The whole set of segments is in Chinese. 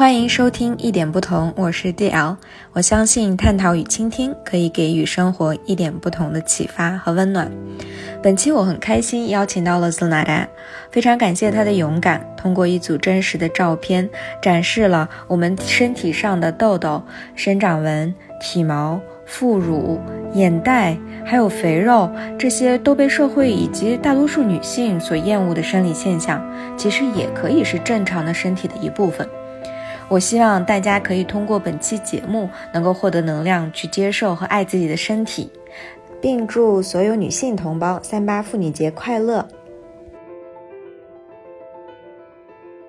欢迎收听一点不同，我是 DL。我相信探讨与倾听可以给予生活一点不同的启发和温暖。本期我很开心邀请到了 Zenada，非常感谢她的勇敢，通过一组真实的照片展示了我们身体上的痘痘、生长纹、体毛、副乳、眼袋，还有肥肉，这些都被社会以及大多数女性所厌恶的生理现象，其实也可以是正常的身体的一部分。我希望大家可以通过本期节目，能够获得能量，去接受和爱自己的身体，并祝所有女性同胞三八妇女节快乐。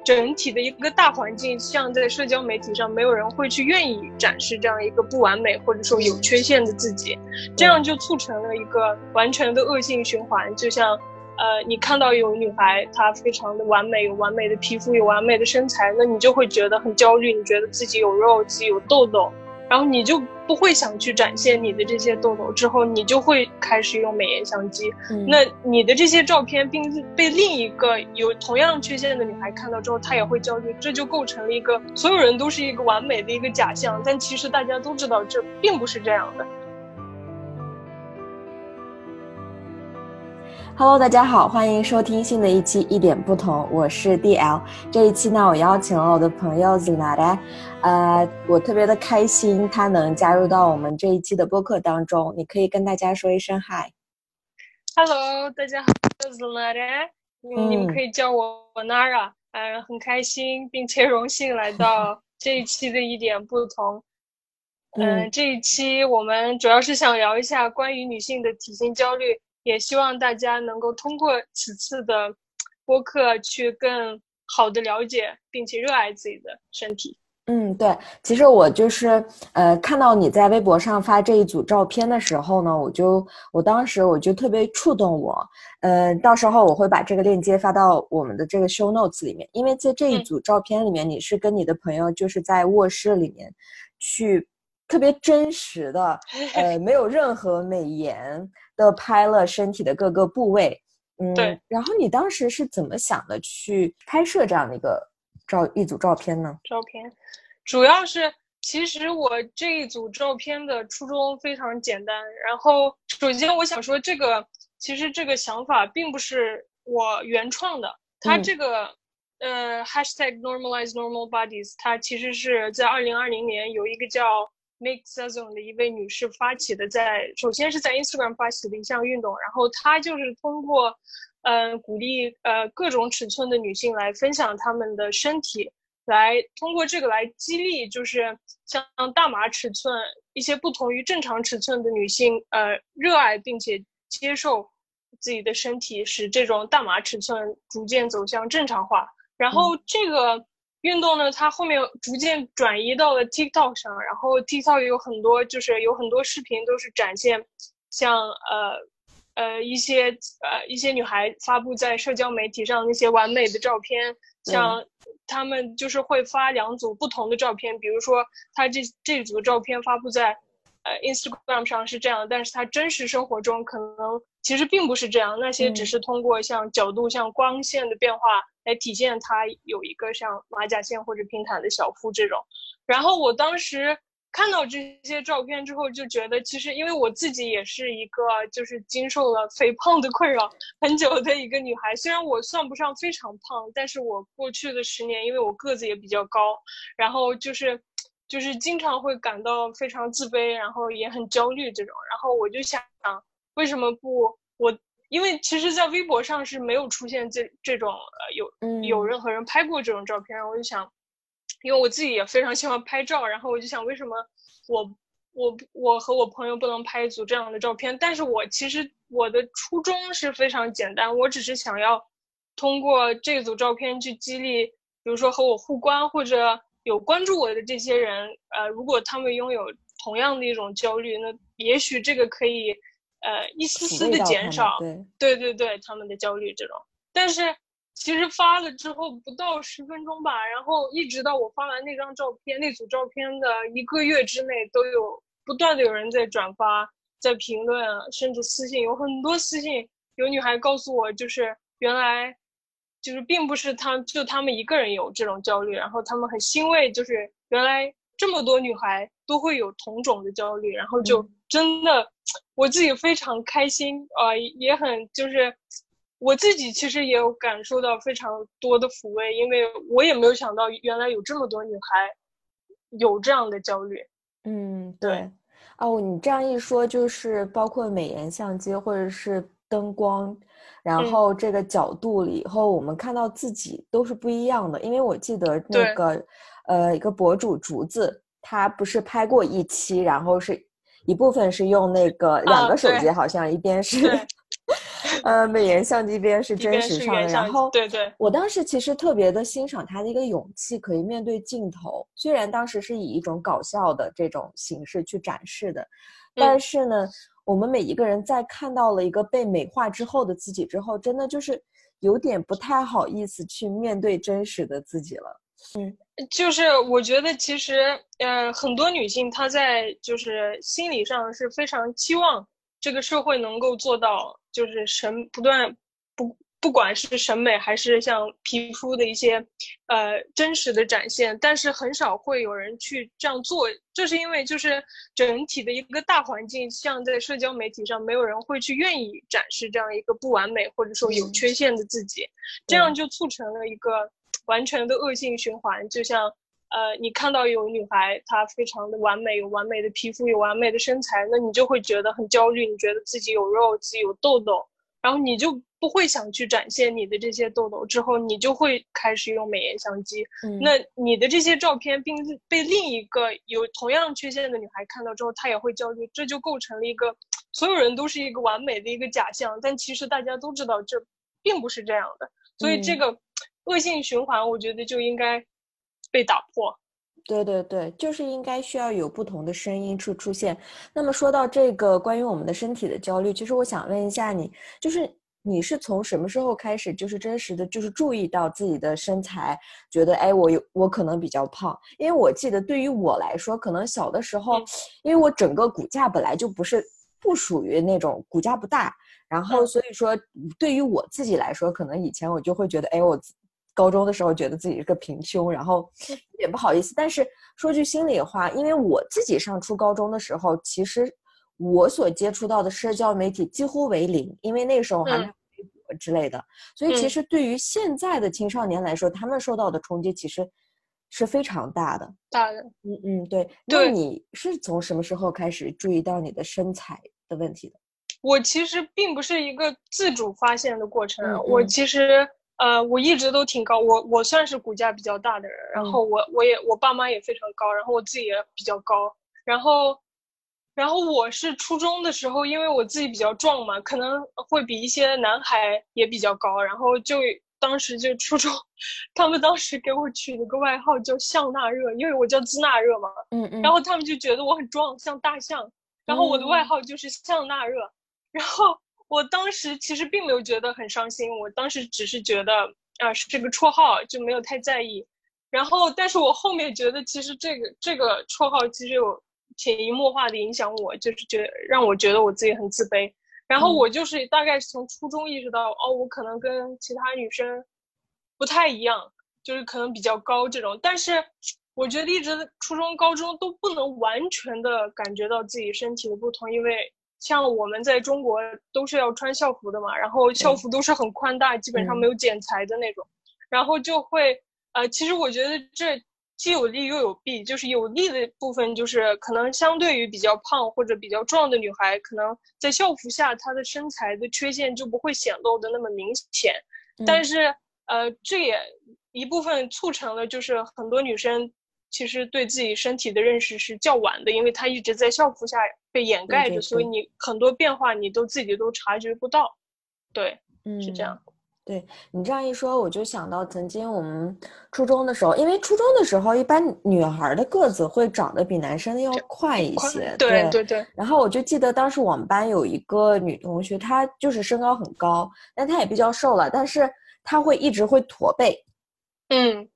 整体的一个大环境，像在社交媒体上，没有人会去愿意展示这样一个不完美或者说有缺陷的自己，这样就促成了一个完全的恶性循环，就像。呃，你看到有女孩，她非常的完美，有完美的皮肤，有完美的身材，那你就会觉得很焦虑，你觉得自己有肉，自己有痘痘，然后你就不会想去展现你的这些痘痘，之后你就会开始用美颜相机。那你的这些照片，并被另一个有同样缺陷的女孩看到之后，她也会焦虑，这就构成了一个所有人都是一个完美的一个假象，但其实大家都知道这并不是这样的。Hello，大家好，欢迎收听新的一期一点不同，我是 DL。这一期呢，我邀请了我的朋友 Zinada，呃，我特别的开心，他能加入到我们这一期的播客当中。你可以跟大家说一声 Hi。Hello，大家好，我是 Zinada，你们可以叫我 Nara，呃，很开心并且荣幸来到这一期的一点不同。嗯，这一期我们主要是想聊一下关于女性的体型焦虑。也希望大家能够通过此次的播客去更好的了解并且热爱自己的身体。嗯，对，其实我就是呃，看到你在微博上发这一组照片的时候呢，我就我当时我就特别触动我。呃，到时候我会把这个链接发到我们的这个 show notes 里面，因为在这一组照片里面，你是跟你的朋友就是在卧室里面去特别真实的，呃，没有任何美颜。的拍了身体的各个部位，嗯，对。然后你当时是怎么想的去拍摄这样的一个照一组照片呢？照片，主要是其实我这一组照片的初衷非常简单。然后首先我想说，这个其实这个想法并不是我原创的，它这个呃 hashtag normalize normal bodies，它其实是在二零二零年有一个叫。Make Season 的一位女士发起的，在首先是在 Instagram 发起的一项运动，然后她就是通过，嗯，鼓励呃各种尺寸的女性来分享她们的身体，来通过这个来激励，就是像大码尺寸一些不同于正常尺寸的女性，呃，热爱并且接受自己的身体，使这种大码尺寸逐渐走向正常化。然后这个。运动呢，它后面逐渐转移到了 TikTok 上，然后 TikTok 有很多，就是有很多视频都是展现，像呃呃一些呃一些女孩发布在社交媒体上那些完美的照片，像他们就是会发两组不同的照片，比如说他这这组照片发布在呃 Instagram 上是这样，但是他真实生活中可能其实并不是这样，那些只是通过像角度、像光线的变化。来体现她有一个像马甲线或者平坦的小腹这种，然后我当时看到这些照片之后，就觉得其实因为我自己也是一个就是经受了肥胖的困扰很久的一个女孩，虽然我算不上非常胖，但是我过去的十年，因为我个子也比较高，然后就是就是经常会感到非常自卑，然后也很焦虑这种，然后我就想，为什么不我？因为其实，在微博上是没有出现这这种呃有有任何人拍过这种照片，我就想，因为我自己也非常喜欢拍照，然后我就想，为什么我我我和我朋友不能拍一组这样的照片？但是我其实我的初衷是非常简单，我只是想要通过这组照片去激励，比如说和我互关或者有关注我的这些人，呃，如果他们拥有同样的一种焦虑，那也许这个可以。呃，一丝丝的减少，对对对，他们的焦虑这种。但是其实发了之后不到十分钟吧，然后一直到我发完那张照片、那组照片的一个月之内，都有不断的有人在转发、在评论，甚至私信，有很多私信，有女孩告诉我，就是原来就是并不是他就他们一个人有这种焦虑，然后他们很欣慰，就是原来这么多女孩都会有同种的焦虑，然后就真的我自己非常开心啊，也很就是我自己其实也有感受到非常多的抚慰，因为我也没有想到原来有这么多女孩有这样的焦虑。嗯，对。哦，你这样一说，就是包括美颜相机或者是灯光，然后这个角度里以后，我们看到自己都是不一样的。因为我记得那个，呃，一个博主竹子，他不是拍过一期，然后是一部分是用那个两个手机，好像一边是。呃，美颜相机边是真实上的，然后对对，我当时其实特别的欣赏他的一个勇气，可以面对镜头。虽然当时是以一种搞笑的这种形式去展示的，但是呢，我们每一个人在看到了一个被美化之后的自己之后，真的就是有点不太好意思去面对真实的自己了。嗯，就是我觉得其实，呃，很多女性她在就是心理上是非常期望。这个社会能够做到，就是审不断不不管是审美还是像皮肤的一些，呃真实的展现，但是很少会有人去这样做，这是因为就是整体的一个大环境，像在社交媒体上，没有人会去愿意展示这样一个不完美或者说有缺陷的自己，这样就促成了一个完全的恶性循环，就像。呃，你看到有女孩，她非常的完美，有完美的皮肤，有完美的身材，那你就会觉得很焦虑，你觉得自己有肉，自己有痘痘，然后你就不会想去展现你的这些痘痘，之后你就会开始用美颜相机。那你的这些照片并被另一个有同样缺陷的女孩看到之后，她也会焦虑，这就构成了一个所有人都是一个完美的一个假象，但其实大家都知道这并不是这样的，所以这个恶性循环，我觉得就应该。被打破，对对对，就是应该需要有不同的声音出出现。那么说到这个关于我们的身体的焦虑，其实我想问一下你，就是你是从什么时候开始，就是真实的就是注意到自己的身材，觉得哎，我有我可能比较胖？因为我记得对于我来说，可能小的时候，因为我整个骨架本来就不是不属于那种骨架不大，然后所以说对于我自己来说，可能以前我就会觉得哎，我。高中的时候觉得自己是个平胸，然后有点不好意思。但是说句心里话，因为我自己上初高中的时候，其实我所接触到的社交媒体几乎为零，因为那个时候还没有微博之类的。所以其实对于现在的青少年来说，他们受到的冲击其实是非常大的。大的，嗯嗯，对。那你是从什么时候开始注意到你的身材的问题的？我其实并不是一个自主发现的过程，我其实。呃，我一直都挺高，我我算是骨架比较大的人，然后我我也我爸妈也非常高，然后我自己也比较高，然后，然后我是初中的时候，因为我自己比较壮嘛，可能会比一些男孩也比较高，然后就当时就初中，他们当时给我取了个外号叫象纳热，因为我叫兹纳热嘛，嗯嗯，然后他们就觉得我很壮，像大象，然后我的外号就是象纳热，然后。我当时其实并没有觉得很伤心，我当时只是觉得啊是这个绰号就没有太在意，然后但是我后面觉得其实这个这个绰号其实有潜移默化的影响我，就是觉让我觉得我自己很自卑，然后我就是大概是从初中意识到哦我可能跟其他女生不太一样，就是可能比较高这种，但是我觉得一直初中高中都不能完全的感觉到自己身体的不同，因为。像我们在中国都是要穿校服的嘛，然后校服都是很宽大，基本上没有剪裁的那种，然后就会，呃，其实我觉得这既有利又有弊，就是有利的部分就是可能相对于比较胖或者比较壮的女孩，可能在校服下她的身材的缺陷就不会显露的那么明显，但是，呃，这也一部分促成了就是很多女生。其实对自己身体的认识是较晚的，因为她一直在校服下被掩盖着，所以你很多变化你都自己都察觉不到。对，嗯，是这样。对你这样一说，我就想到曾经我们初中的时候，因为初中的时候一般女孩的个子会长得比男生要快一些。对对对。然后我就记得当时我们班有一个女同学，她就是身高很高，但她也比较瘦了，但是她会一直会驼背。嗯。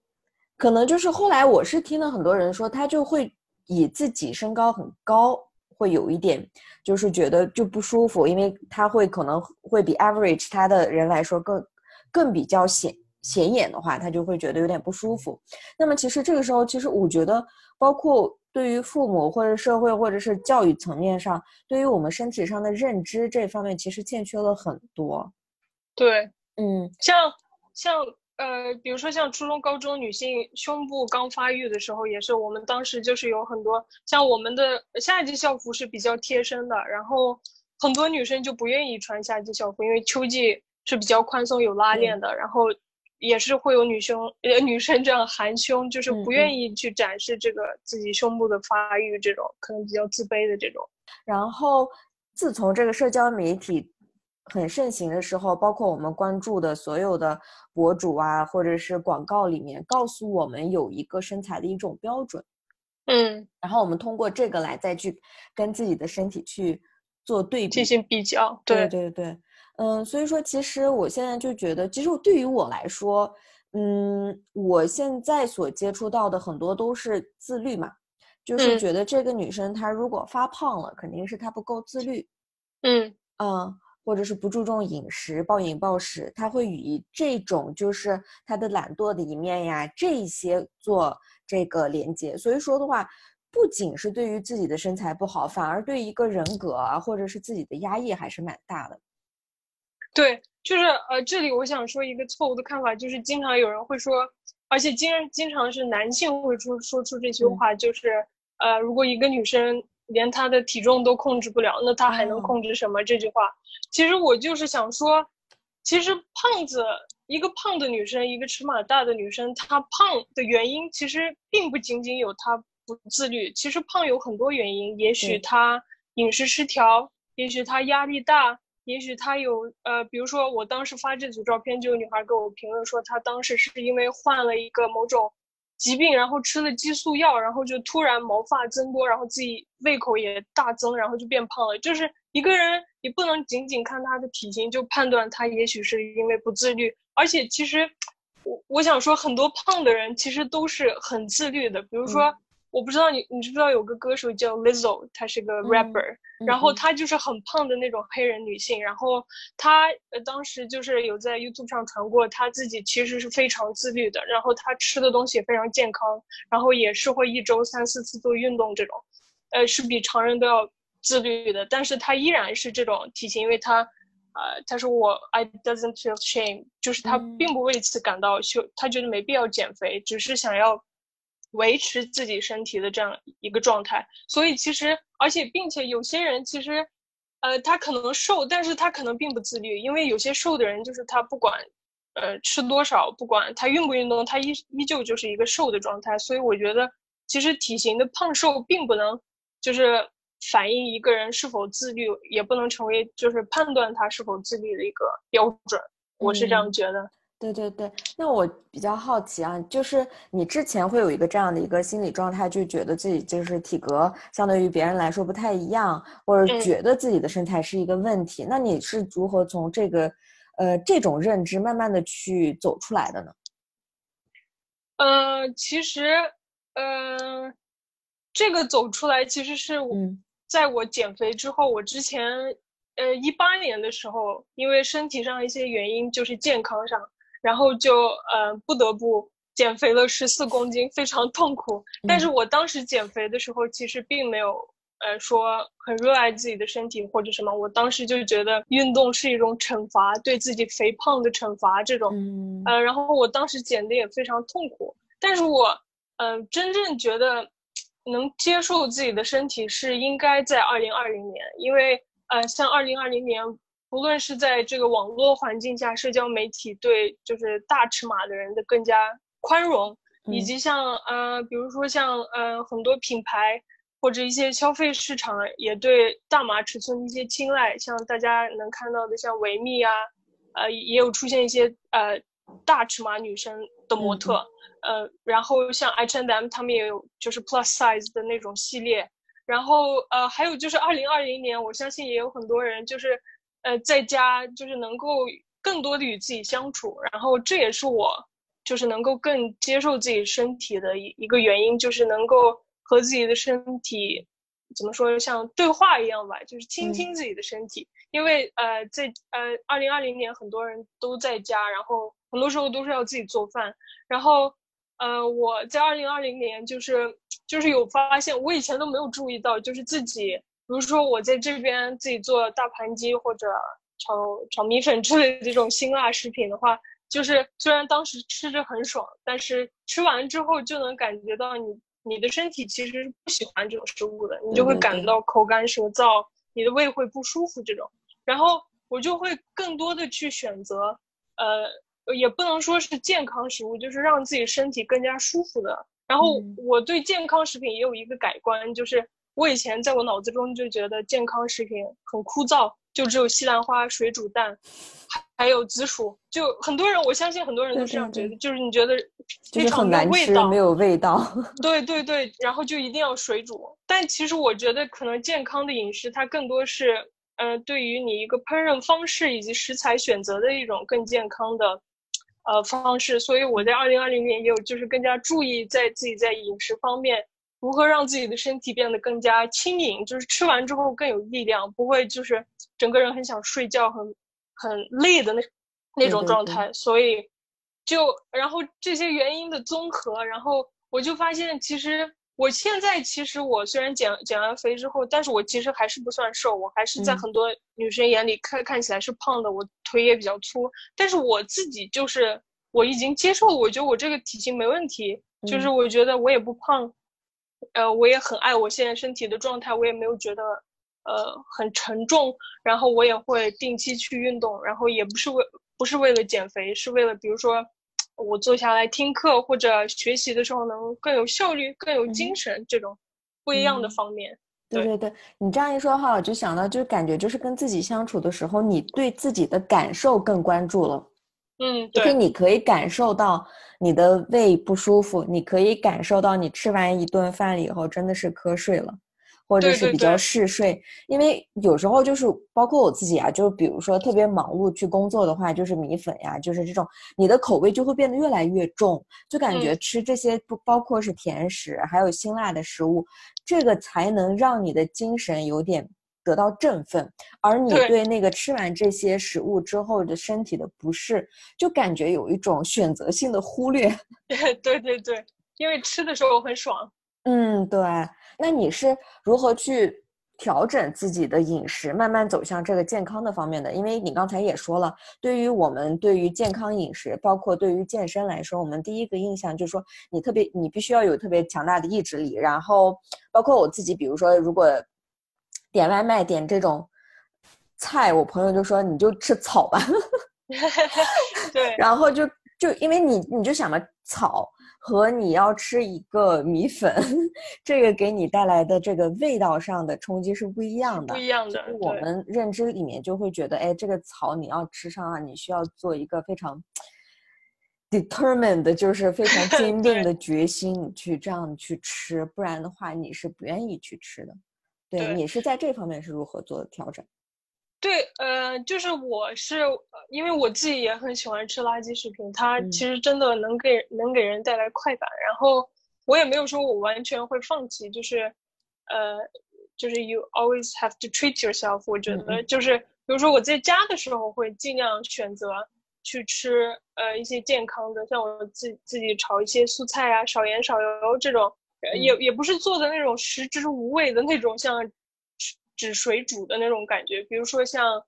可能就是后来我是听了很多人说，她就会以自己身高很高，会有一点就是觉得就不舒服，因为他会可能会比 average 他的人来说更更比较显显眼的话，他就会觉得有点不舒服。那么其实这个时候，其实我觉得，包括对于父母或者社会或者是教育层面上，对于我们身体上的认知这方面，其实欠缺了很多。对，嗯，像像呃，比如说像初中、高中女性胸部刚发育的时候，也是我们当时就是有很多像我们的夏季校服是比较贴身的，然后很多女生就不愿意穿夏季校服，因为秋季是比较宽松有拉链的，然后也是会有女生呃女生这样含胸，就是不愿意去展示这个自己胸部的发育，这种可能比较自卑的这种。然后自从这个社交媒体。很盛行的时候，包括我们关注的所有的博主啊，或者是广告里面，告诉我们有一个身材的一种标准，嗯，然后我们通过这个来再去跟自己的身体去做对比，进行比较，对对。对，嗯，所以说其实我现在就觉得，其实对于我来说，嗯，我现在所接触到的很多都是自律嘛，就是觉得这个女生她如果发胖了，肯定是她不够自律，嗯。嗯。或者是不注重饮食、暴饮暴食，他会以这种就是他的懒惰的一面呀，这些做这个连接。所以说的话，不仅是对于自己的身材不好，反而对一个人格啊，或者是自己的压抑还是蛮大的。对，就是呃，这里我想说一个错误的看法，就是经常有人会说，而且经经常是男性会出说出这句话，就是呃，如果一个女生。连她的体重都控制不了，那她还能控制什么？这句话，其实我就是想说，其实胖子，一个胖的女生，一个尺码大的女生，她胖的原因其实并不仅仅有她不自律，其实胖有很多原因，也许她饮食失调，也许她压力大，也许她有呃，比如说我当时发这组照片，就有女孩给我评论说，她当时是因为患了一个某种。疾病，然后吃了激素药，然后就突然毛发增多，然后自己胃口也大增，然后就变胖了。就是一个人，你不能仅仅看他的体型就判断他也许是因为不自律，而且其实，我我想说，很多胖的人其实都是很自律的，比如说。我不知道你，你知不知道有个歌手叫 Lizzo，她是个 rapper，然后她就是很胖的那种黑人女性，然后她呃当时就是有在 YouTube 上传过，她自己其实是非常自律的，然后她吃的东西也非常健康，然后也是会一周三四次做运动这种，呃是比常人都要自律的，但是他依然是这种体型，因为他，呃他说我 I doesn't feel shame，就是他并不为此感到羞，他觉得没必要减肥，只是想要。维持自己身体的这样一个状态，所以其实，而且并且有些人其实，呃，他可能瘦，但是他可能并不自律，因为有些瘦的人就是他不管，呃，吃多少，不管他运不运动，他依依旧就是一个瘦的状态。所以我觉得，其实体型的胖瘦并不能就是反映一个人是否自律，也不能成为就是判断他是否自律的一个标准。我是这样觉得。对对对，那我比较好奇啊，就是你之前会有一个这样的一个心理状态，就觉得自己就是体格相对于别人来说不太一样，或者觉得自己的身材是一个问题。那你是如何从这个，呃，这种认知慢慢的去走出来的呢？呃，其实，呃，这个走出来其实是我在我减肥之后，我之前，呃，一八年的时候，因为身体上一些原因，就是健康上。然后就呃不得不减肥了十四公斤，非常痛苦。但是我当时减肥的时候，其实并没有呃说很热爱自己的身体或者什么。我当时就觉得运动是一种惩罚，对自己肥胖的惩罚这种。呃，然后我当时减的也非常痛苦。但是我嗯真正觉得能接受自己的身体是应该在二零二零年，因为呃像二零二零年。不论是在这个网络环境下，社交媒体对就是大尺码的人的更加宽容，以及像呃，比如说像呃很多品牌或者一些消费市场也对大码尺寸一些青睐，像大家能看到的像维密啊，呃也有出现一些呃大尺码女生的模特，呃，然后像 H&M 他们也有就是 plus size 的那种系列，然后呃还有就是二零二零年，我相信也有很多人就是。呃，在家就是能够更多的与自己相处，然后这也是我就是能够更接受自己身体的一一个原因，就是能够和自己的身体怎么说，像对话一样吧，就是倾听自己的身体。因为呃，在呃二零二零年，很多人都在家，然后很多时候都是要自己做饭。然后呃，我在二零二零年就是就是有发现，我以前都没有注意到，就是自己，比如说我在这边自己做大盘鸡或者炒炒米粉之类的这种辛辣食品的话。就是虽然当时吃着很爽，但是吃完之后就能感觉到你你的身体其实是不喜欢这种食物的，你就会感到口干舌燥，你的胃会不舒服这种。然后我就会更多的去选择，呃，也不能说是健康食物，就是让自己身体更加舒服的。然后我对健康食品也有一个改观，就是我以前在我脑子中就觉得健康食品很枯燥。就只有西兰花、水煮蛋，还还有紫薯。就很多人，我相信很多人都是这样觉得，就是你觉得非常没有味道，没有味道。对对对，然后就一定要水煮。但其实我觉得，可能健康的饮食它更多是，呃，对于你一个烹饪方式以及食材选择的一种更健康的，呃方式。所以我在二零二零年也有就是更加注意在自己在饮食方面。如何让自己的身体变得更加轻盈？就是吃完之后更有力量，不会就是整个人很想睡觉、很很累的那那种状态。所以，就然后这些原因的综合，然后我就发现，其实我现在其实我虽然减减完肥之后，但是我其实还是不算瘦，我还是在很多女生眼里看看起来是胖的，我腿也比较粗。但是我自己就是我已经接受，我觉得我这个体型没问题，就是我觉得我也不胖。呃，我也很爱我现在身体的状态，我也没有觉得，呃，很沉重。然后我也会定期去运动，然后也不是为不是为了减肥，是为了比如说，我坐下来听课或者学习的时候能更有效率、更有精神这种不一样的方面。对对对，你这样一说哈，我就想到，就感觉就是跟自己相处的时候，你对自己的感受更关注了。嗯，对，你可以感受到你的胃不舒服，你可以感受到你吃完一顿饭以后真的是瞌睡了，或者是比较嗜睡。因为有时候就是包括我自己啊，就是比如说特别忙碌去工作的话，就是米粉呀，就是这种，你的口味就会变得越来越重，就感觉吃这些不包括是甜食，还有辛辣的食物，这个才能让你的精神有点。得到振奋，而你对那个吃完这些食物之后的身体的不适，就感觉有一种选择性的忽略。对对对，因为吃的时候很爽。嗯，对。那你是如何去调整自己的饮食，慢慢走向这个健康的方面的？因为你刚才也说了，对于我们对于健康饮食，包括对于健身来说，我们第一个印象就是说，你特别你必须要有特别强大的意志力。然后，包括我自己，比如说如果。点外卖点这种菜，我朋友就说你就吃草吧。对，然后就就因为你你就想嘛，草和你要吃一个米粉，这个给你带来的这个味道上的冲击是不一样的。不一样的。我们认知里面就会觉得，哎，这个草你要吃上啊，你需要做一个非常 determined，就是非常坚定的决心，去这样去吃，不然的话你是不愿意去吃的。对你是在这方面是如何做的调整？对，呃，就是我是因为我自己也很喜欢吃垃圾食品，它其实真的能给能给人带来快感。然后我也没有说我完全会放弃，就是呃，就是 you always have to treat yourself。我觉得就是比如说我在家的时候会尽量选择去吃呃一些健康的，像我自自己炒一些素菜啊，少盐少油这种。也也不是做的那种食之无味的那种，像只水煮的那种感觉。比如说像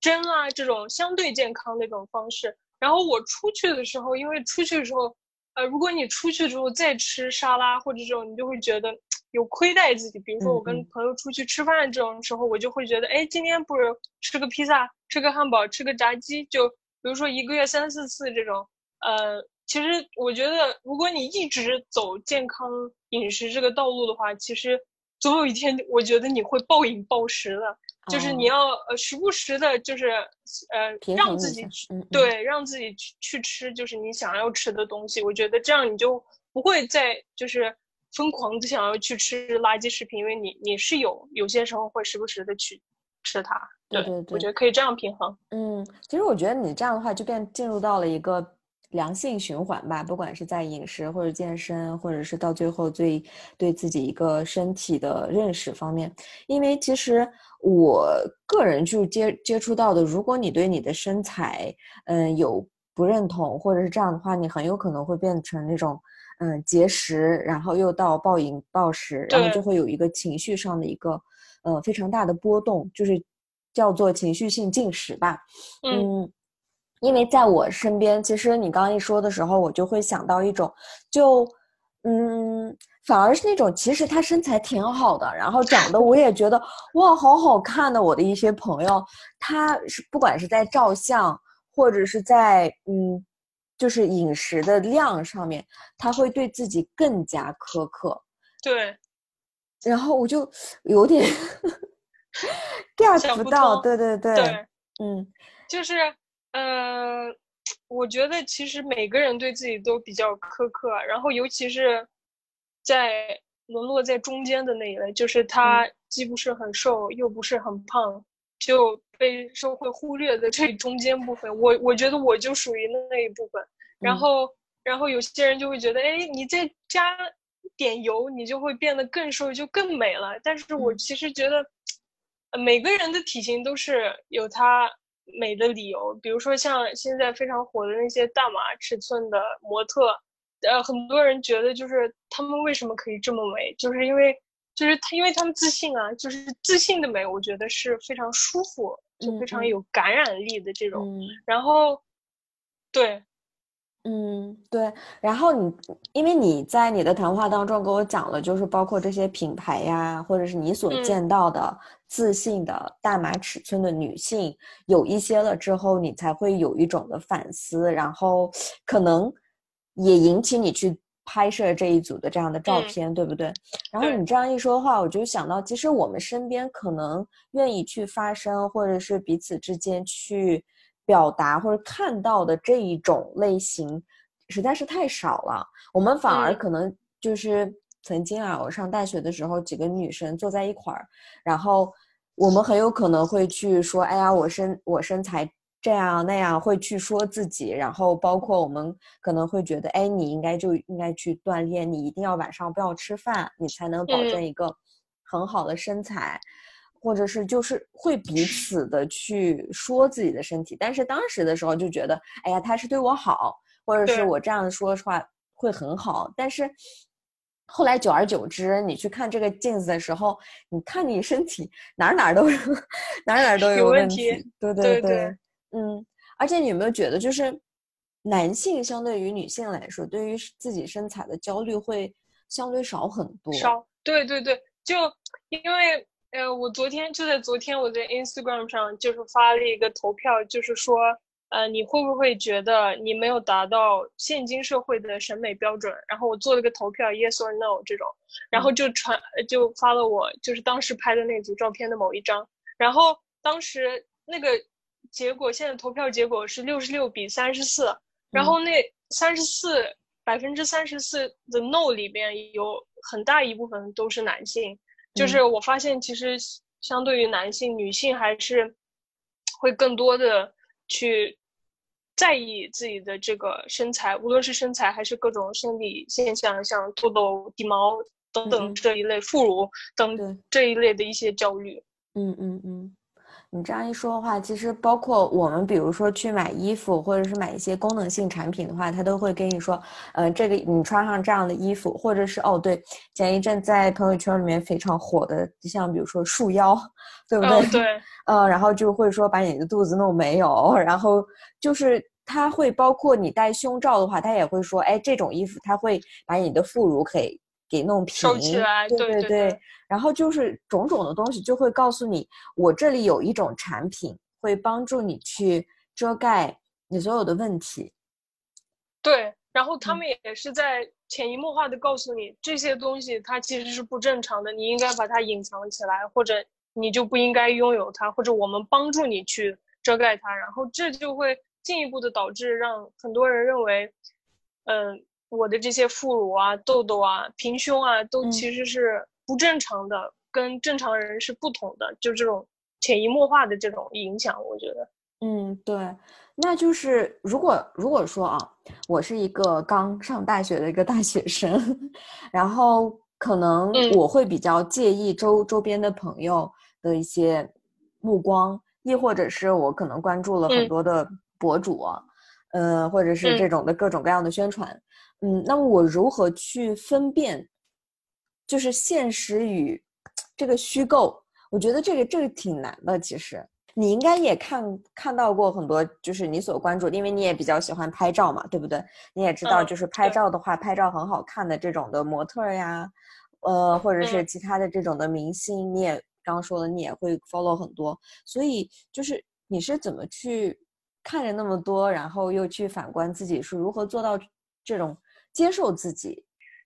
蒸啊这种相对健康的一种方式。然后我出去的时候，因为出去的时候，呃，如果你出去之后再吃沙拉或者这种，你就会觉得有亏待自己。比如说我跟朋友出去吃饭这种时候，我就会觉得，哎，今天不是吃个披萨、吃个汉堡、吃个炸鸡，就比如说一个月三四次这种，呃。其实我觉得，如果你一直走健康饮食这个道路的话，其实总有一天，我觉得你会暴饮暴食的。就是你要呃时不时的，就是呃让自己去对让自己去去吃，就是你想要吃的东西。我觉得这样你就不会再就是疯狂的想要去吃垃圾食品，因为你你是有有些时候会时不时的去吃它。对对对，我觉得可以这样平衡。嗯，其实我觉得你这样的话就变进入到了一个。良性循环吧，不管是在饮食或者健身，或者是到最后最对自己一个身体的认识方面。因为其实我个人就接接触到的，如果你对你的身材嗯有不认同，或者是这样的话，你很有可能会变成那种嗯节食，然后又到暴饮暴食，然后就会有一个情绪上的一个呃非常大的波动，就是叫做情绪性进食吧，嗯。因为在我身边，其实你刚刚一说的时候，我就会想到一种，就，嗯，反而是那种其实他身材挺好的，然后长得我也觉得哇好好看的。我的一些朋友，他是不管是在照相，或者是在嗯，就是饮食的量上面，他会对自己更加苛刻。对。然后我就有点 get 不到，对对对，嗯，就是。呃，我觉得其实每个人对自己都比较苛刻，然后尤其是在沦落在中间的那一类，就是他既不是很瘦，又不是很胖，就被社会忽略的这中间部分。我我觉得我就属于那一部分。然后，然后有些人就会觉得，哎，你再加点油，你就会变得更瘦，就更美了。但是我其实觉得，每个人的体型都是有他。美的理由，比如说像现在非常火的那些大码尺寸的模特，呃，很多人觉得就是他们为什么可以这么美，就是因为就是他因为他们自信啊，就是自信的美，我觉得是非常舒服，就非常有感染力的这种。然后，对。嗯，对。然后你，因为你在你的谈话当中跟我讲了，就是包括这些品牌呀，或者是你所见到的自信的大码尺寸的女性，有一些了之后，你才会有一种的反思，然后可能也引起你去拍摄这一组的这样的照片，对不对？然后你这样一说的话，我就想到，其实我们身边可能愿意去发声，或者是彼此之间去。表达或者看到的这一种类型实在是太少了，我们反而可能就是曾经啊，我上大学的时候，几个女生坐在一块儿，然后我们很有可能会去说：“哎呀，我身我身材这样那样”，会去说自己，然后包括我们可能会觉得：“哎，你应该就应该去锻炼，你一定要晚上不要吃饭，你才能保证一个很好的身材。”或者是就是会彼此的去说自己的身体，但是当时的时候就觉得，哎呀，他是对我好，或者是我这样说的话会很好。但是后来久而久之，你去看这个镜子的时候，你看你身体哪哪都哪哪都有问题。对对对，嗯。而且你有没有觉得，就是男性相对于女性来说，对于自己身材的焦虑会相对少很多？少。对对对，就因为。呃，我昨天就在昨天，我在 Instagram 上就是发了一个投票，就是说，呃，你会不会觉得你没有达到现今社会的审美标准？然后我做了个投票，yes or no 这种，然后就传就发了我就是当时拍的那组照片的某一张，然后当时那个结果，现在投票结果是六十六比三十四，然后那三十四百分之三十四的 no 里边有很大一部分都是男性。就是我发现，其实相对于男性，女性还是会更多的去在意自己的这个身材，无论是身材还是各种生理现象，像痘痘、体毛等等这一类，副乳等这一类的一些焦虑。嗯嗯嗯。你这样一说的话，其实包括我们，比如说去买衣服，或者是买一些功能性产品的话，他都会跟你说，呃，这个你穿上这样的衣服，或者是哦，对，前一阵在朋友圈里面非常火的，像比如说束腰，对不对？对。呃，然后就会说把你的肚子弄没有，然后就是他会包括你戴胸罩的话，他也会说，哎，这种衣服他会把你的副乳给。给弄平，收起来，对对对，然后就是种种的东西就会告诉你，我这里有一种产品会帮助你去遮盖你所有的问题。对，然后他们也是在潜移默化的告诉你，这些东西它其实是不正常的，你应该把它隐藏起来，或者你就不应该拥有它，或者我们帮助你去遮盖它，然后这就会进一步的导致让很多人认为，嗯。我的这些副乳啊、痘痘啊、平胸啊，都其实是不正常的，跟正常人是不同的，就这种潜移默化的这种影响，我觉得，嗯，对，那就是如果如果说啊，我是一个刚上大学的一个大学生，然后可能我会比较介意周周边的朋友的一些目光，亦或者是我可能关注了很多的博主啊，呃，或者是这种的各种各样的宣传，嗯，那么我如何去分辨，就是现实与这个虚构？我觉得这个这个挺难的，其实。你应该也看看到过很多，就是你所关注，因为你也比较喜欢拍照嘛，对不对？你也知道，就是拍照的话，拍照很好看的这种的模特呀，呃，或者是其他的这种的明星，你也刚刚说了，你也会 follow 很多。所以，就是你是怎么去看着那么多，然后又去反观自己，是如何做到这种接受自己？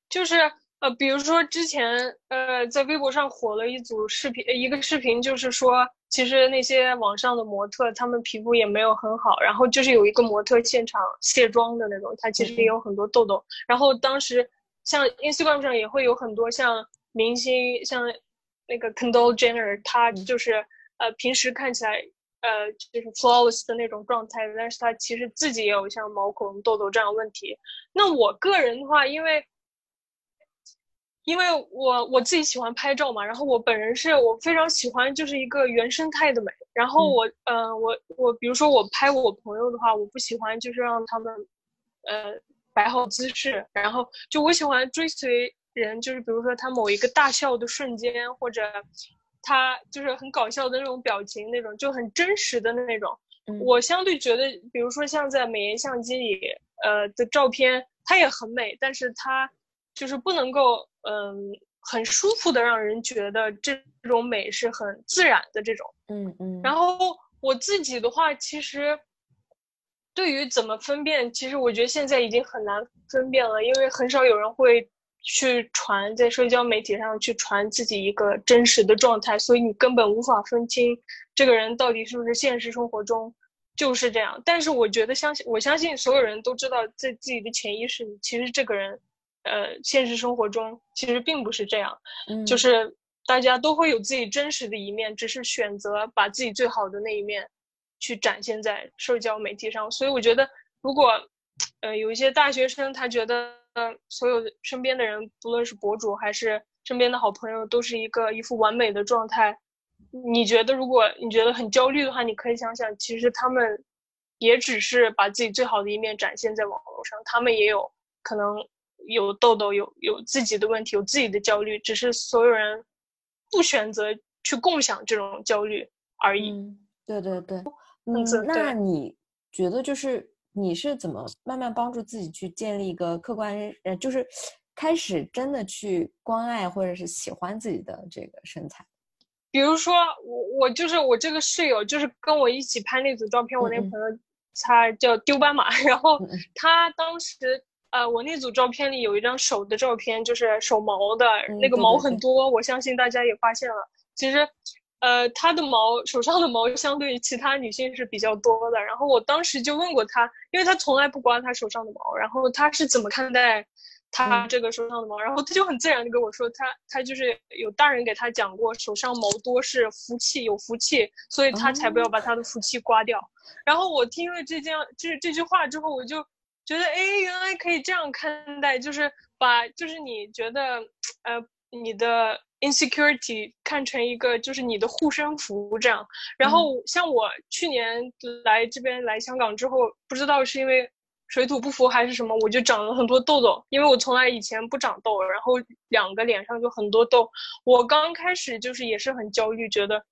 就是呃，比如说之前呃，在微博上火了一组视频，一个视频就是说。其实那些网上的模特，他们皮肤也没有很好。然后就是有一个模特现场卸妆的那种，他其实也有很多痘痘。然后当时像 Instagram 上也会有很多像明星，像那个 Kendall Jenner，他就是呃平时看起来呃就是 flawless 的那种状态，但是他其实自己也有像毛孔、痘痘这样问题。那我个人的话，因为因为我我自己喜欢拍照嘛，然后我本人是我非常喜欢就是一个原生态的美，然后我呃我我比如说我拍我朋友的话，我不喜欢就是让他们呃摆好姿势，然后就我喜欢追随人，就是比如说他某一个大笑的瞬间，或者他就是很搞笑的那种表情，那种就很真实的那种，我相对觉得，比如说像在美颜相机里呃的照片，它也很美，但是它。就是不能够，嗯，很舒服的让人觉得这种美是很自然的这种，嗯嗯。然后我自己的话，其实对于怎么分辨，其实我觉得现在已经很难分辨了，因为很少有人会去传在社交媒体上去传自己一个真实的状态，所以你根本无法分清这个人到底是不是现实生活中就是这样。但是我觉得，相信我相信所有人都知道，在自己的潜意识里，其实这个人。呃，现实生活中其实并不是这样，嗯就是大家都会有自己真实的一面，只是选择把自己最好的那一面去展现在社交媒体上。所以我觉得，如果呃有一些大学生他觉得所有身边的人，不论是博主还是身边的好朋友，都是一个一副完美的状态，你觉得如果你觉得很焦虑的话，你可以想想，其实他们也只是把自己最好的一面展现在网络上，他们也有可能。有痘痘，有有自己的问题，有自己的焦虑，只是所有人不选择去共享这种焦虑而已。对对对，嗯，那你觉得就是你是怎么慢慢帮助自己去建立一个客观，呃，就是开始真的去关爱或者是喜欢自己的这个身材？比如说我我就是我这个室友，就是跟我一起拍那组照片，我那朋友他叫丢斑马，然后他当时。呃，我那组照片里有一张手的照片，就是手毛的那个毛很多，我相信大家也发现了。其实，呃，她的毛手上的毛相对于其他女性是比较多的。然后我当时就问过她，因为她从来不刮她手上的毛，然后她是怎么看待她这个手上的毛？然后她就很自然的跟我说，她她就是有大人给她讲过，手上毛多是福气，有福气，所以她才不要把她的福气刮掉。然后我听了这件就是这句话之后，我就。觉得哎，原来可以这样看待，就是把就是你觉得呃你的 insecurity 看成一个就是你的护身符这样。然后像我去年来这边来香港之后，不知道是因为水土不服还是什么，我就长了很多痘痘。因为我从来以前不长痘，然后两个脸上就很多痘。我刚开始就是也是很焦虑，觉得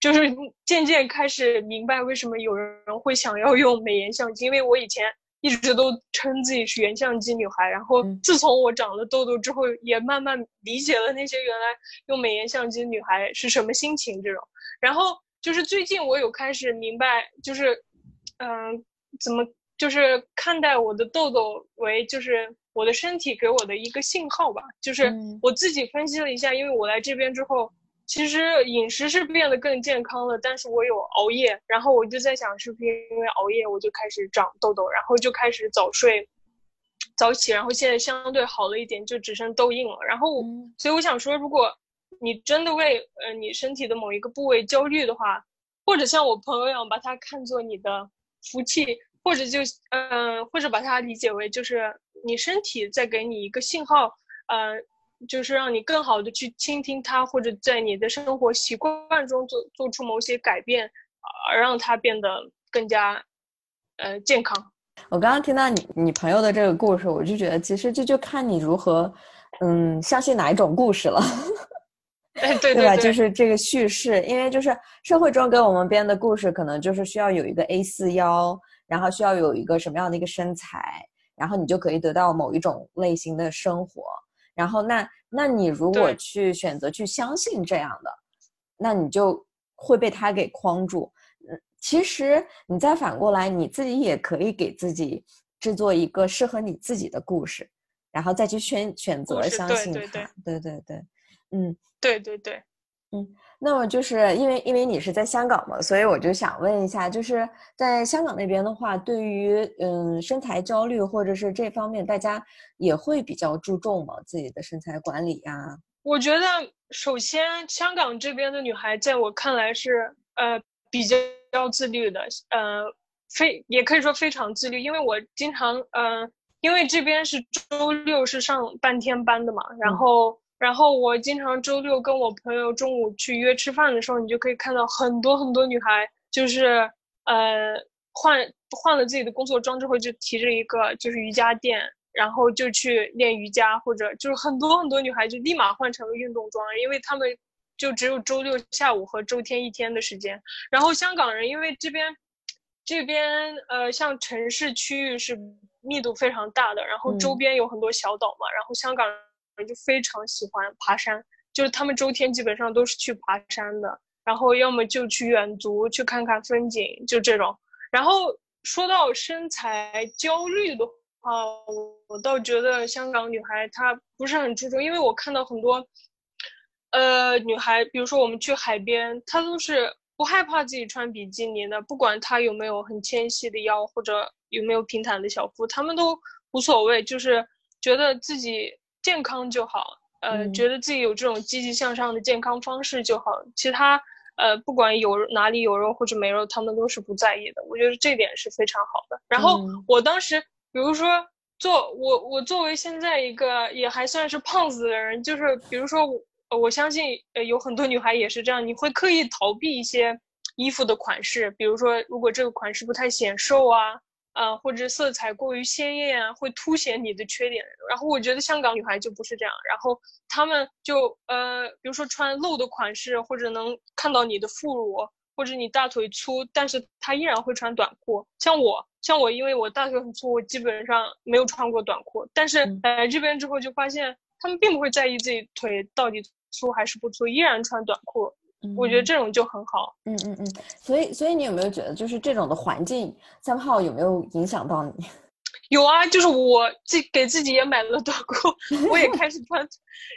就是渐渐开始明白为什么有人会想要用美颜相机，因为我以前。一直都称自己是原相机女孩，然后自从我长了痘痘之后，也慢慢理解了那些原来用美颜相机女孩是什么心情。这种，然后就是最近我有开始明白，就是，嗯，怎么就是看待我的痘痘为就是我的身体给我的一个信号吧。就是我自己分析了一下，因为我来这边之后。其实饮食是变得更健康了，但是我有熬夜，然后我就在想，是不是因为熬夜我就开始长痘痘，然后就开始早睡、早起，然后现在相对好了一点，就只剩痘印了。然后，所以我想说，如果你真的为呃你身体的某一个部位焦虑的话，或者像我朋友一样把它看作你的福气，或者就嗯，或者把它理解为就是你身体在给你一个信号，呃，就是让你更好的去倾听他，或者在你的生活习惯中做做出某些改变，而让他变得更加呃健康。我刚刚听到你你朋友的这个故事，我就觉得其实这就看你如何嗯相信哪一种故事了。对对吧？就是这个叙事，因为就是社会中给我们编的故事，可能就是需要有一个 A 四腰，然后需要有一个什么样的一个身材，然后你就可以得到某一种类型的生活。然后那那你如果去选择去相信这样的，那你就会被他给框住。嗯，其实你再反过来，你自己也可以给自己制作一个适合你自己的故事，然后再去选选择相信他。对对对，嗯。对对对，嗯，那么就是因为因为你是在香港嘛，所以我就想问一下，就是在香港那边的话，对于嗯身材焦虑或者是这方面，大家也会比较注重吗？自己的身材管理呀？我觉得首先香港这边的女孩，在我看来是呃比较自律的，呃非也可以说非常自律，因为我经常呃因为这边是周六是上半天班的嘛，然后。然后我经常周六跟我朋友中午去约吃饭的时候，你就可以看到很多很多女孩，就是呃换换了自己的工作装之后，就提着一个就是瑜伽垫，然后就去练瑜伽，或者就是很多很多女孩就立马换成了运动装，因为他们就只有周六下午和周天一天的时间。然后香港人因为这边这边呃像城市区域是密度非常大的，然后周边有很多小岛嘛，然后香港。就非常喜欢爬山，就是他们周天基本上都是去爬山的，然后要么就去远足去看看风景，就这种。然后说到身材焦虑的话，我倒觉得香港女孩她不是很注重，因为我看到很多，呃，女孩，比如说我们去海边，她都是不害怕自己穿比基尼的，不管她有没有很纤细的腰或者有没有平坦的小腹，她们都无所谓，就是觉得自己。健康就好，呃，觉得自己有这种积极向上的健康方式就好。其他，呃，不管有哪里有肉或者没肉，他们都是不在意的。我觉得这点是非常好的。然后我当时，比如说做我，我作为现在一个也还算是胖子的人，就是比如说我，我相信呃有很多女孩也是这样，你会刻意逃避一些衣服的款式，比如说如果这个款式不太显瘦啊。啊，或者色彩过于鲜艳啊，会凸显你的缺点。然后我觉得香港女孩就不是这样，然后她们就呃，比如说穿露的款式，或者能看到你的副乳，或者你大腿粗，但是她依然会穿短裤。像我，像我，因为我大腿很粗，我基本上没有穿过短裤。但是来这边之后就发现，她们并不会在意自己腿到底粗还是不粗，依然穿短裤。我觉得这种就很好，嗯嗯嗯，所以所以你有没有觉得，就是这种的环境三炮有没有影响到你？有啊，就是我自给自己也买了短裤，我也开始穿，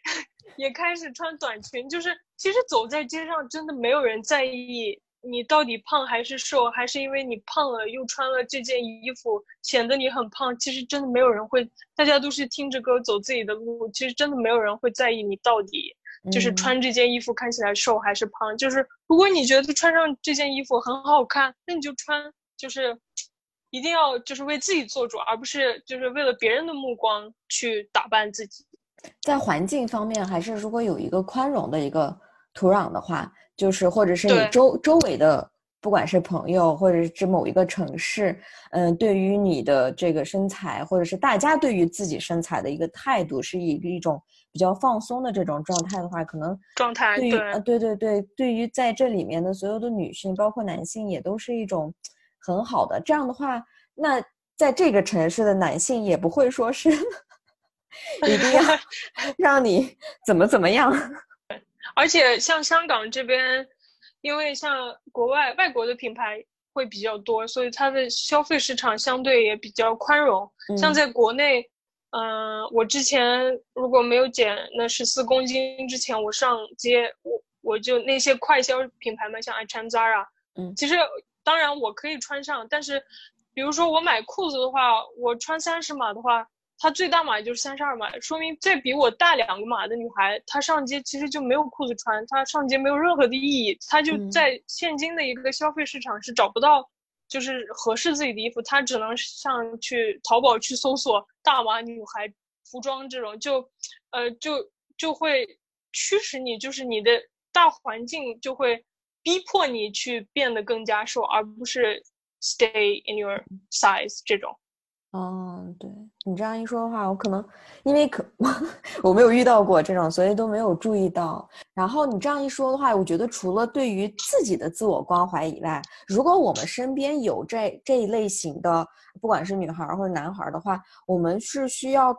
也开始穿短裙。就是其实走在街上，真的没有人在意你到底胖还是瘦，还是因为你胖了又穿了这件衣服显得你很胖。其实真的没有人会，大家都是听着歌走自己的路。其实真的没有人会在意你到底。就是穿这件衣服看起来瘦还是胖？就是如果你觉得穿上这件衣服很好看，那你就穿，就是一定要就是为自己做主，而不是就是为了别人的目光去打扮自己。在环境方面，还是如果有一个宽容的一个土壤的话，就是或者是你周周围的，不管是朋友或者是某一个城市，嗯，对于你的这个身材，或者是大家对于自己身材的一个态度，是以一种。比较放松的这种状态的话，可能状态对啊，对对对，对于在这里面的所有的女性，包括男性，也都是一种很好的。这样的话，那在这个城市的男性也不会说是 一定要 让你怎么怎么样。而且像香港这边，因为像国外外国的品牌会比较多，所以它的消费市场相对也比较宽容。像在国内。嗯，我之前如果没有减那十四公斤之前，我上街，我我就那些快消品牌嘛，像 H&M、Zara，嗯，其实当然我可以穿上，但是比如说我买裤子的话，我穿三十码的话，她最大码就是三十二码，说明再比我大两个码的女孩，她上街其实就没有裤子穿，她上街没有任何的意义，她就在现今的一个消费市场是找不到就是合适自己的衣服，她只能上去淘宝去搜索大码女孩服装这种，就呃就就会驱使你，就是你的大环境就会逼迫你去变得更加瘦，而不是 stay in your size 这种。嗯，对你这样一说的话，我可能因为可我 我没有遇到过这种，所以都没有注意到。然后你这样一说的话，我觉得除了对于自己的自我关怀以外，如果我们身边有这这一类型的，不管是女孩或者男孩的话，我们是需要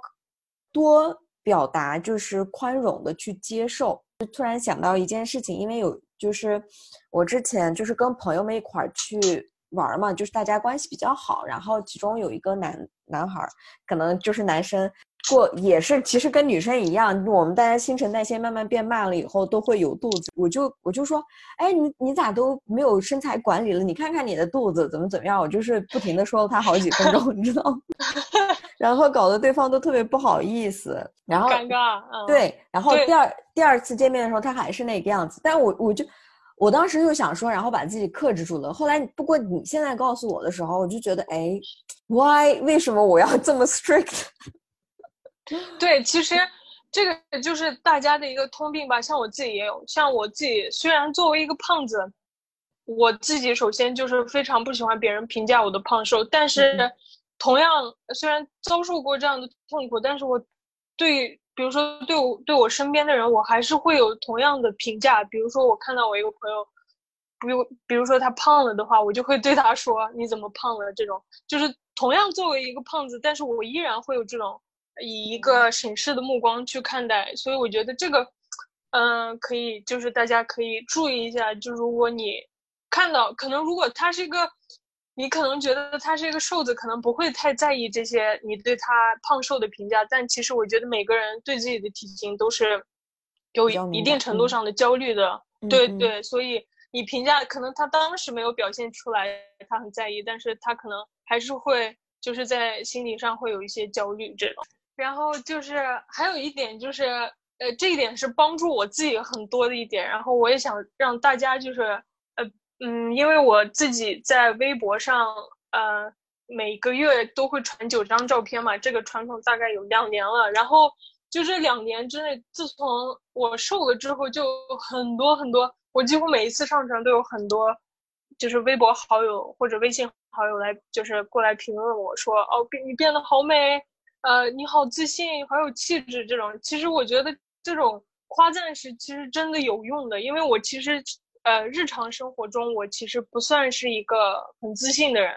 多表达，就是宽容的去接受。就突然想到一件事情，因为有就是我之前就是跟朋友们一块儿去。玩嘛，就是大家关系比较好，然后其中有一个男男孩，可能就是男生过也是，其实跟女生一样，我们大家新陈代谢慢慢变慢了以后都会有肚子。我就我就说，哎，你你咋都没有身材管理了？你看看你的肚子怎么怎么样？我就是不停的说了他好几分钟，你知道吗？然后搞得对方都特别不好意思，然后尴尬。对，然后第二第二次见面的时候，他还是那个样子，但我我就。我当时就想说，然后把自己克制住了。后来，不过你现在告诉我的时候，我就觉得，哎，why？为什么我要这么 strict？对，其实这个就是大家的一个通病吧。像我自己也有，像我自己虽然作为一个胖子，我自己首先就是非常不喜欢别人评价我的胖瘦，但是同样虽然遭受过这样的痛苦，但是我对。比如说，对我对我身边的人，我还是会有同样的评价。比如说，我看到我一个朋友，比如比如说他胖了的话，我就会对他说：“你怎么胖了？”这种就是同样作为一个胖子，但是我依然会有这种以一个审视的目光去看待。所以我觉得这个，嗯，可以就是大家可以注意一下。就如果你看到，可能如果他是一个。你可能觉得他是一个瘦子，可能不会太在意这些你对他胖瘦的评价，但其实我觉得每个人对自己的体型都是有一定程度上的焦虑的。对对，所以你评价可能他当时没有表现出来，他很在意，但是他可能还是会就是在心理上会有一些焦虑这种。然后就是还有一点就是，呃，这一点是帮助我自己很多的一点，然后我也想让大家就是。呃嗯，因为我自己在微博上，呃，每个月都会传九张照片嘛，这个传统大概有两年了。然后就这两年之内，自从我瘦了之后，就很多很多，我几乎每一次上传都有很多，就是微博好友或者微信好友来，就是过来评论我说，哦，变你变得好美，呃，你好自信，好有气质这种。其实我觉得这种夸赞是其实真的有用的，因为我其实。呃，日常生活中我其实不算是一个很自信的人，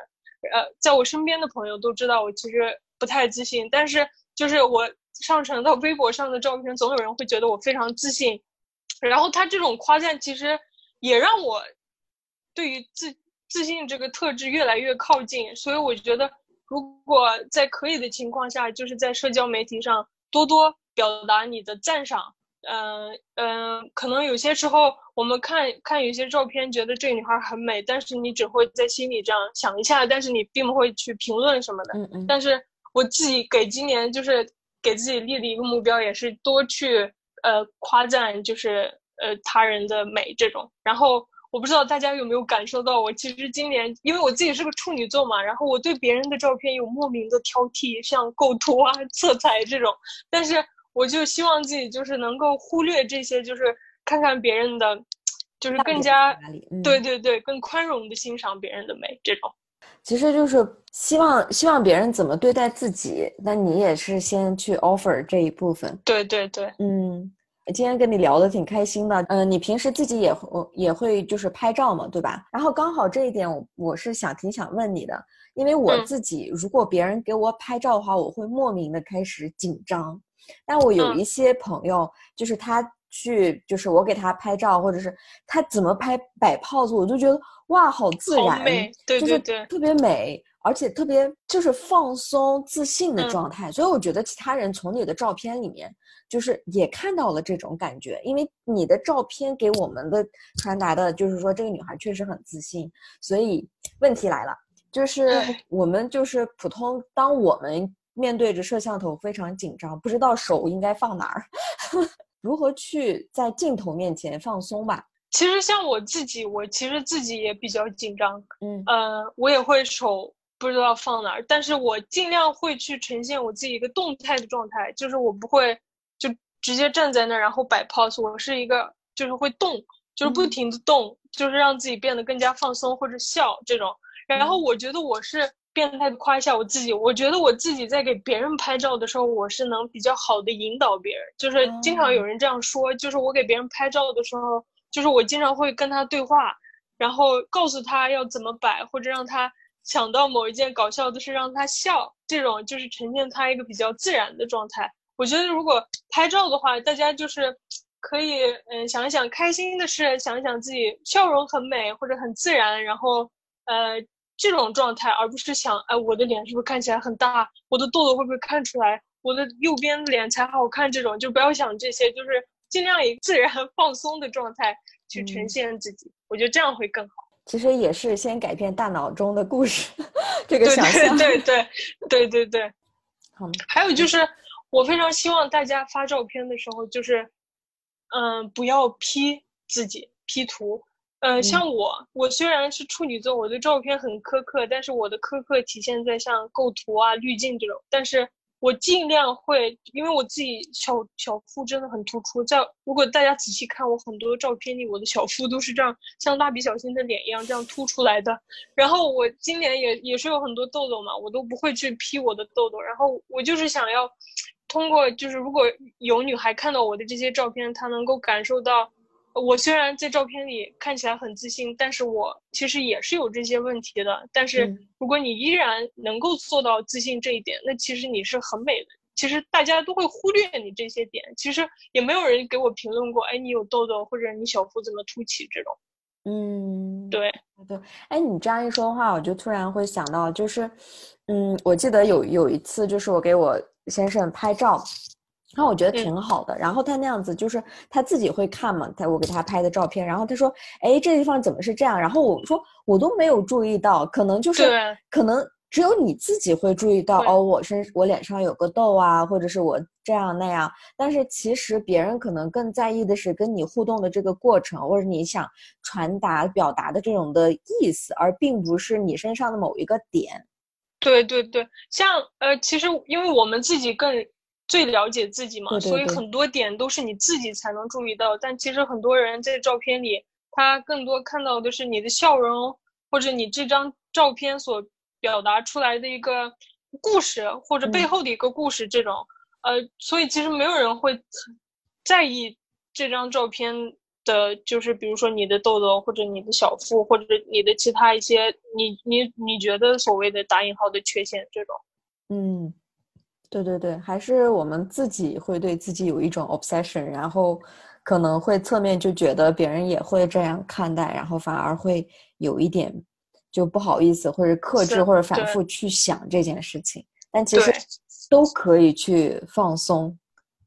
呃，在我身边的朋友都知道我其实不太自信，但是就是我上传到微博上的照片，总有人会觉得我非常自信，然后他这种夸赞其实也让我对于自自信这个特质越来越靠近，所以我觉得如果在可以的情况下，就是在社交媒体上多多表达你的赞赏。嗯嗯，可能有些时候我们看看有些照片，觉得这个女孩很美，但是你只会在心里这样想一下，但是你并不会去评论什么的。嗯嗯。但是我自己给今年就是给自己立的一个目标，也是多去呃夸赞，就是呃他人的美这种。然后我不知道大家有没有感受到，我其实今年因为我自己是个处女座嘛，然后我对别人的照片有莫名的挑剔，像构图啊、色彩这种，但是。我就希望自己就是能够忽略这些，就是看看别人的，就是更加对对对，更宽容的欣赏别人的美。这种其实就是希望希望别人怎么对待自己，那你也是先去 offer 这一部分。对对对，嗯，今天跟你聊的挺开心的。嗯，你平时自己也会也会就是拍照嘛，对吧？然后刚好这一点我我是想挺想问你的，因为我自己如果别人给我拍照的话，我会莫名的开始紧张。但我有一些朋友，就是他去，就是我给他拍照，或者是他怎么拍摆 pose，我就觉得哇，好自然，对对对，特别美，而且特别就是放松自信的状态。所以我觉得其他人从你的照片里面，就是也看到了这种感觉，因为你的照片给我们的传达的就是说这个女孩确实很自信。所以问题来了，就是我们就是普通，当我们。面对着摄像头非常紧张，不知道手应该放哪儿，如何去在镜头面前放松吧？其实像我自己，我其实自己也比较紧张，嗯，呃，我也会手不知道放哪儿，但是我尽量会去呈现我自己一个动态的状态，就是我不会就直接站在那儿然后摆 pose，我是一个就是会动，就是不停的动，就是让自己变得更加放松或者笑这种。然后我觉得我是变态的夸一下我自己，我觉得我自己在给别人拍照的时候，我是能比较好的引导别人，就是经常有人这样说，就是我给别人拍照的时候。就是我经常会跟他对话，然后告诉他要怎么摆，或者让他想到某一件搞笑的事让他笑，这种就是呈现他一个比较自然的状态。我觉得如果拍照的话，大家就是可以嗯想一想开心的事，想一想自己笑容很美或者很自然，然后呃这种状态，而不是想哎我的脸是不是看起来很大，我的痘痘会不会看出来，我的右边脸才好看，这种就不要想这些，就是。尽量以自然 放松的状态去呈现自己，我觉得这样会更好。其实也是先改变大脑中的故事，这个想象。对对对对对对。好，还有就是，我非常希望大家发照片的时候，就是，嗯，不要 P 自己 P 图。嗯，像我，我虽然是处女座，我对照片很苛刻，但是我的苛刻体现在像构图啊、滤镜这种，但是。我尽量会，因为我自己小小腹真的很突出。在如果大家仔细看我很多照片里，我的小腹都是这样，像蜡笔小新的脸一样这样凸出来的。然后我今年也也是有很多痘痘嘛，我都不会去 P 我的痘痘。然后我就是想要通过，就是如果有女孩看到我的这些照片，她能够感受到。我虽然在照片里看起来很自信，但是我其实也是有这些问题的。但是如果你依然能够做到自信这一点，那其实你是很美的。其实大家都会忽略你这些点，其实也没有人给我评论过，哎，你有痘痘或者你小腹怎么凸起这种。嗯，对对。哎，你这样一说的话，我就突然会想到，就是，嗯，我记得有有一次，就是我给我先生拍照。然后我觉得挺好的，然后他那样子就是他自己会看嘛，他我给他拍的照片，然后他说，哎，这地方怎么是这样？然后我说我都没有注意到，可能就是可能只有你自己会注意到哦，我身我脸上有个痘啊，或者是我这样那样，但是其实别人可能更在意的是跟你互动的这个过程，或者你想传达表达的这种的意思，而并不是你身上的某一个点。对对对，像呃，其实因为我们自己更。最了解自己嘛，所以很多点都是你自己才能注意到。但其实很多人在照片里，他更多看到的是你的笑容，或者你这张照片所表达出来的一个故事，或者背后的一个故事。这种，呃，所以其实没有人会在意这张照片的，就是比如说你的痘痘，或者你的小腹，或者你的其他一些你你你觉得所谓的打引号的缺陷这种。嗯。对对对，还是我们自己会对自己有一种 obsession，然后可能会侧面就觉得别人也会这样看待，然后反而会有一点就不好意思，或者克制，或者反复去想这件事情。但其实都可以去放松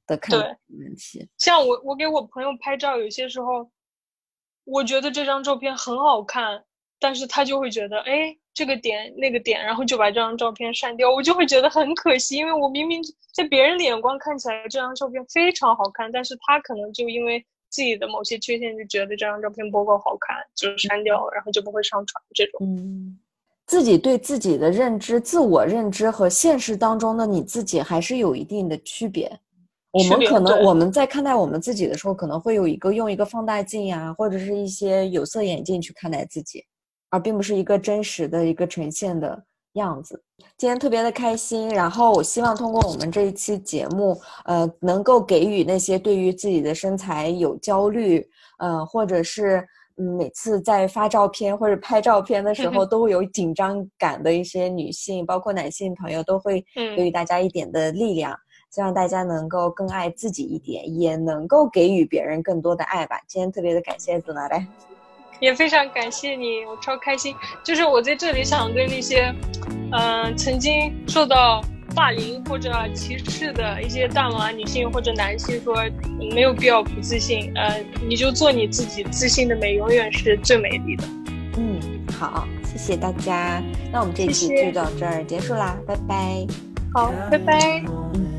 的看问题。像我，我给我朋友拍照，有些时候我觉得这张照片很好看，但是他就会觉得，哎。这个点那个点，然后就把这张照片删掉，我就会觉得很可惜，因为我明明在别人的眼光看起来这张照片非常好看，但是他可能就因为自己的某些缺陷，就觉得这张照片不够好看，就删掉了，然后就不会上传这种。嗯，自己对自己的认知、自我认知和现实当中的你自己还是有一定的区别。我们可能我们在看待我们自己的时候，可能会有一个用一个放大镜呀，或者是一些有色眼镜去看待自己。而并不是一个真实的一个呈现的样子。今天特别的开心，然后我希望通过我们这一期节目，呃，能够给予那些对于自己的身材有焦虑，呃，或者是嗯每次在发照片或者拍照片的时候 都会有紧张感的一些女性，包括男性朋友，都会给予大家一点的力量，希望大家能够更爱自己一点，也能够给予别人更多的爱吧。今天特别的感谢子娜来。也非常感谢你，我超开心。就是我在这里想对那些，嗯，曾经受到霸凌或者歧视的一些大码女性或者男性说，没有必要不自信，呃，你就做你自己，自信的美永远是最美丽的。嗯，好，谢谢大家。那我们这期就到这儿结束啦，拜拜。好，拜拜。looking